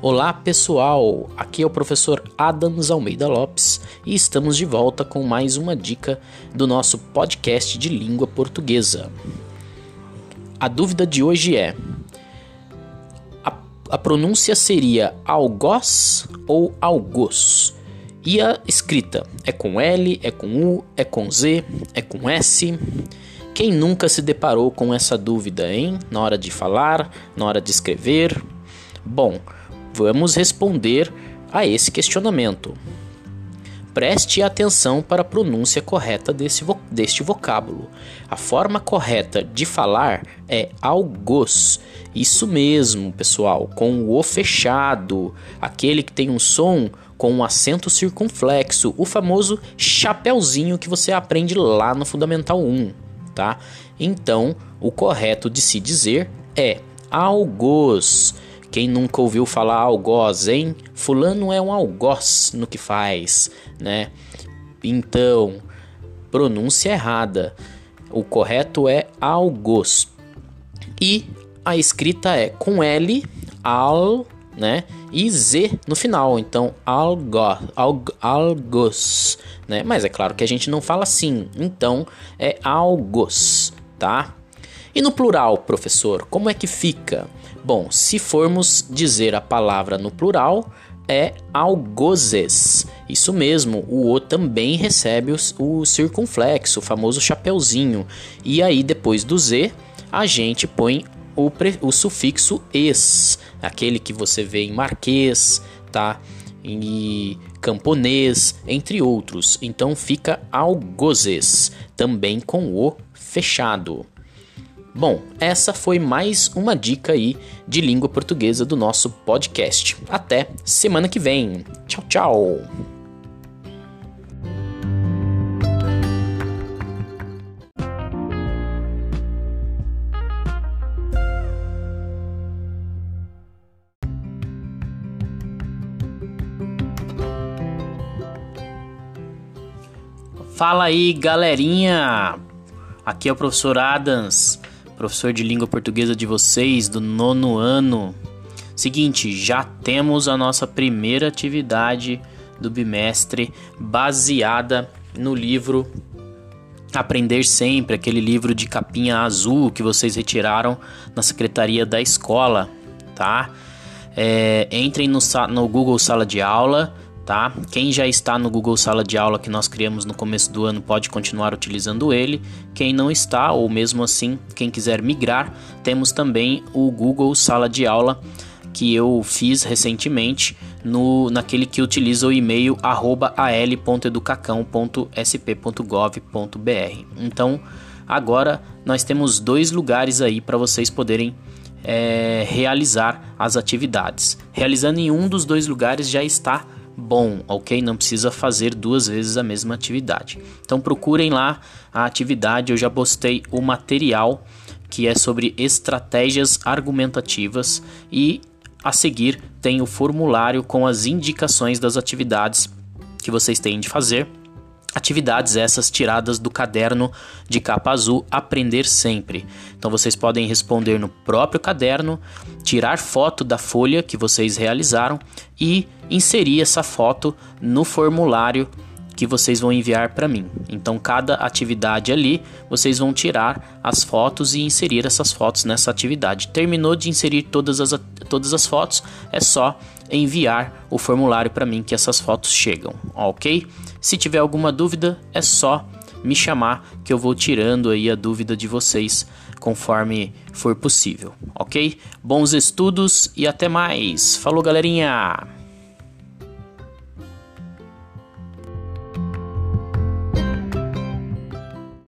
Olá pessoal, aqui é o professor Adams Almeida Lopes e estamos de volta com mais uma dica do nosso podcast de língua portuguesa. A dúvida de hoje é: a, a pronúncia seria algoz ou algos? E a escrita é com L, é com U, é com Z, é com S? Quem nunca se deparou com essa dúvida, hein? Na hora de falar, na hora de escrever? Bom, Vamos responder a esse questionamento. Preste atenção para a pronúncia correta desse vo deste vocábulo. A forma correta de falar é algos. Isso mesmo, pessoal, com o O fechado, aquele que tem um som com um acento circunflexo, o famoso chapeuzinho que você aprende lá no Fundamental 1, tá? Então, o correto de se dizer é algos. Quem nunca ouviu falar algoz, hein? Fulano é um algoz no que faz, né? Então, pronúncia errada. O correto é algoz. E a escrita é com L, al, né? E Z no final. Então, algo, alg, algos, né? Mas é claro que a gente não fala assim. Então, é algos, tá? E no plural, professor, como é que fica? Bom, se formos dizer a palavra no plural, é algozes. Isso mesmo, o O também recebe o, o circunflexo, o famoso chapeuzinho. E aí, depois do Z, a gente põe o, pre, o sufixo es, aquele que você vê em marquês, tá? Em camponês, entre outros. Então fica algozes, também com o fechado. Bom, essa foi mais uma dica aí de língua portuguesa do nosso podcast. Até semana que vem. Tchau, tchau. Fala aí, galerinha! Aqui é o professor Adams professor de língua portuguesa de vocês do nono ano. Seguinte, já temos a nossa primeira atividade do bimestre baseada no livro Aprender Sempre, aquele livro de capinha azul que vocês retiraram na secretaria da escola, tá? É, entrem no, no Google Sala de Aula tá? Quem já está no Google Sala de Aula que nós criamos no começo do ano pode continuar utilizando ele. Quem não está, ou mesmo assim, quem quiser migrar, temos também o Google Sala de Aula que eu fiz recentemente no naquele que utiliza o e-mail al.educacão.sp.gov.br. Então, agora nós temos dois lugares aí para vocês poderem é, realizar as atividades. Realizando em um dos dois lugares já está bom, ok? Não precisa fazer duas vezes a mesma atividade. Então procurem lá a atividade, eu já postei o material que é sobre estratégias argumentativas e a seguir tem o formulário com as indicações das atividades que vocês têm de fazer. Atividades essas tiradas do caderno de capa azul Aprender Sempre. Então vocês podem responder no próprio caderno, tirar foto da folha que vocês realizaram e inserir essa foto no formulário que vocês vão enviar para mim. Então, cada atividade ali, vocês vão tirar as fotos e inserir essas fotos nessa atividade. Terminou de inserir todas as, todas as fotos, é só enviar o formulário para mim que essas fotos chegam, ok? Se tiver alguma dúvida, é só me chamar que eu vou tirando aí a dúvida de vocês conforme for possível, ok? Bons estudos e até mais. Falou, galerinha!